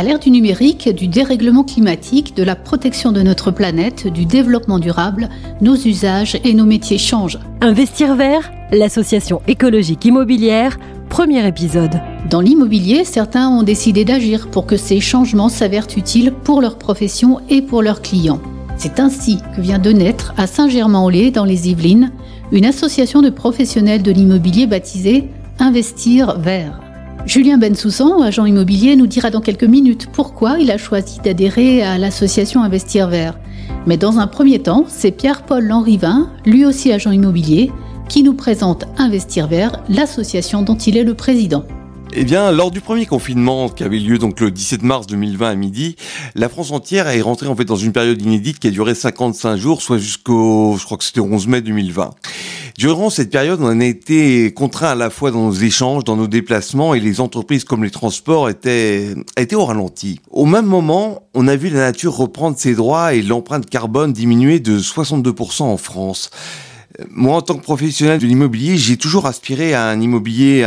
À l'ère du numérique, du dérèglement climatique, de la protection de notre planète, du développement durable, nos usages et nos métiers changent. Investir vert, l'association écologique immobilière, premier épisode. Dans l'immobilier, certains ont décidé d'agir pour que ces changements s'avèrent utiles pour leur profession et pour leurs clients. C'est ainsi que vient de naître à Saint-Germain-en-Laye, dans les Yvelines, une association de professionnels de l'immobilier baptisée Investir vert. Julien Bensoussan, agent immobilier, nous dira dans quelques minutes pourquoi il a choisi d'adhérer à l'association Investir Vert. Mais dans un premier temps, c'est Pierre-Paul Lanrivin, lui aussi agent immobilier, qui nous présente Investir Vert, l'association dont il est le président. Eh bien, lors du premier confinement qui avait lieu donc le 17 mars 2020 à midi, la France entière est rentrée en fait dans une période inédite qui a duré 55 jours, soit jusqu'au, je crois que c'était 11 mai 2020. Durant cette période, on a été contraint à la fois dans nos échanges, dans nos déplacements, et les entreprises comme les transports étaient, étaient au ralenti. Au même moment, on a vu la nature reprendre ses droits et l'empreinte carbone diminuer de 62% en France. Moi, en tant que professionnel de l'immobilier, j'ai toujours aspiré à un immobilier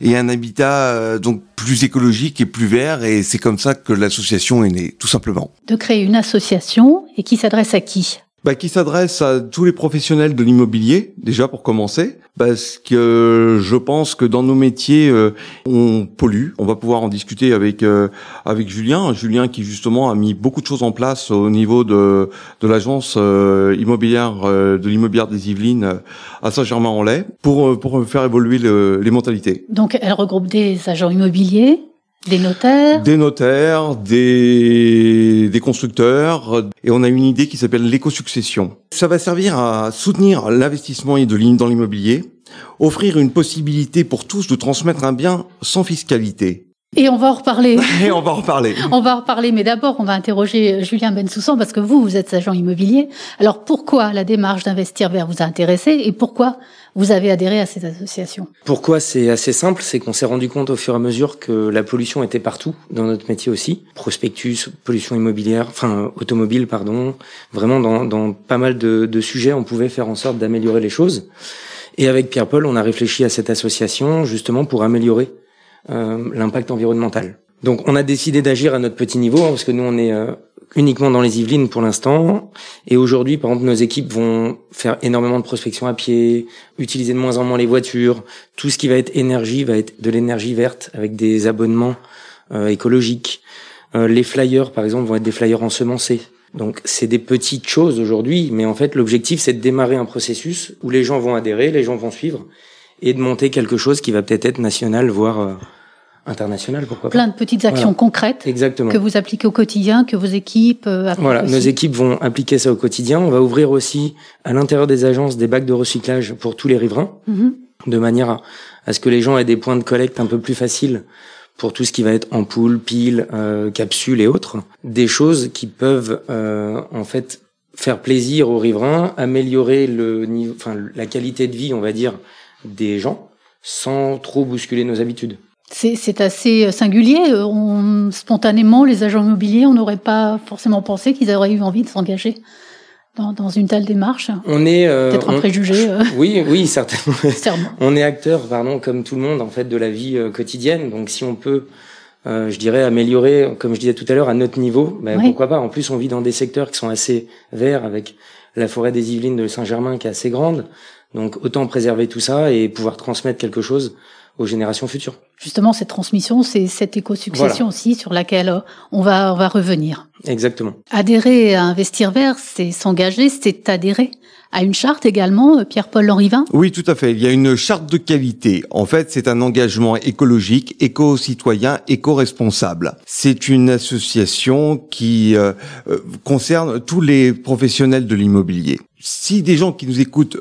et un habitat euh, donc plus écologique et plus vert, et c'est comme ça que l'association est née, tout simplement. De créer une association et qui s'adresse à qui? Bah, qui s'adresse à tous les professionnels de l'immobilier, déjà pour commencer, parce que je pense que dans nos métiers, euh, on pollue. On va pouvoir en discuter avec euh, avec Julien, Julien qui justement a mis beaucoup de choses en place au niveau de de l'agence euh, immobilière de l'immobilière des Yvelines à Saint-Germain-en-Laye pour pour faire évoluer les mentalités. Donc, elle regroupe des agents immobiliers, des notaires Des constructeurs. Et on a une idée qui s'appelle l'éco-succession. Ça va servir à soutenir l'investissement dans l'immobilier, offrir une possibilité pour tous de transmettre un bien sans fiscalité. Et on va en reparler. Et on va en reparler. on va en reparler, mais d'abord, on va interroger Julien Bensoussan parce que vous, vous êtes agent immobilier. Alors, pourquoi la démarche d'investir vers vous a intéressé et pourquoi vous avez adhéré à cette association Pourquoi C'est assez simple, c'est qu'on s'est rendu compte au fur et à mesure que la pollution était partout, dans notre métier aussi. Prospectus, pollution immobilière, enfin automobile, pardon. Vraiment, dans, dans pas mal de, de sujets, on pouvait faire en sorte d'améliorer les choses. Et avec Pierre-Paul, on a réfléchi à cette association justement pour améliorer euh, l'impact environnemental. Donc on a décidé d'agir à notre petit niveau hein, parce que nous on est euh, uniquement dans les Yvelines pour l'instant et aujourd'hui par exemple nos équipes vont faire énormément de prospection à pied, utiliser de moins en moins les voitures, tout ce qui va être énergie va être de l'énergie verte avec des abonnements euh, écologiques. les flyers par exemple vont être des flyers ensemencés. Donc c'est des petites choses aujourd'hui mais en fait l'objectif c'est de démarrer un processus où les gens vont adhérer, les gens vont suivre et de monter quelque chose qui va peut-être être national voire international, pourquoi Plein de petites actions concrètes Exactement. que vous appliquez au quotidien, que vos équipes euh, Voilà, nos équipes vont appliquer ça au quotidien. On va ouvrir aussi à l'intérieur des agences des bacs de recyclage pour tous les riverains, mhm. de manière à, à, ce que les gens aient des points de collecte un peu plus faciles pour tout ce qui va être ampoules, piles, euh, capsules et autres. Des choses qui peuvent euh, en fait faire plaisir aux riverains, améliorer le niveau, enfin la qualité de vie, on va dire, des gens, sans trop bousculer nos habitudes. C'est assez euh, singulier. Euh, on, spontanément, les agents immobiliers, on n'aurait pas forcément pensé qu'ils auraient eu envie de s'engager dans, dans, une telle démarche. On est euh, peut-être un préjugé. Oui, oui, certainement. on est acteur, pardon, comme tout le monde en fait de la vie quotidienne. Donc, si on peut, je dirais, améliorer, comme je disais tout à l'heure, à notre niveau, ben, pourquoi pas. En plus, on vit dans des secteurs qui sont assez verts, avec la forêt des Yvelines de Saint-Germain qui est assez grande. Donc, autant préserver tout ça et pouvoir transmettre quelque chose aux générations futures. Justement, cette transmission, c'est cette éco-succession aussi sur laquelle euh, on va, on va revenir. Exactement. Adhérer à Investir Vert, c'est s'engager, c'est adhérer à une charte également, euh, Pierre-Paul Lanrivin Oui, tout à fait. Il y a une charte de qualité. En fait, c'est un engagement écologique, éco-citoyen, éco-responsable. C'est une association qui euh, concerne tous les professionnels de l'immobilier. Si des gens qui nous écoutent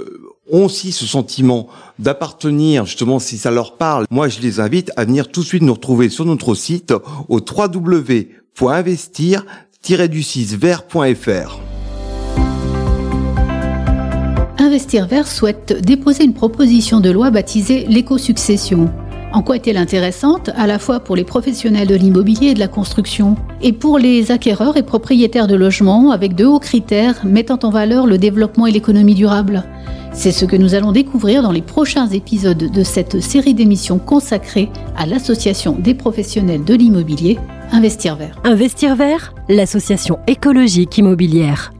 ont aussi ce sentiment d'appartenir, justement, si ça leur parle, moi je les invite à venir tout de suite nous retrouver sur notre site au www.investir-du6vert.fr. Investir Vert souhaite déposer une proposition de loi baptisée l'éco-succession. En quoi est-elle intéressante à la fois pour les professionnels de l'immobilier et de la construction et pour les acquéreurs et propriétaires de logements avec de hauts critères mettant en valeur le développement et l'économie durable? C'est ce que nous allons découvrir dans les prochains épisodes de cette série d'émissions consacrée à l'association des professionnels de l'immobilier Investir Vert. Investir Vert, l'association écologique immobilière.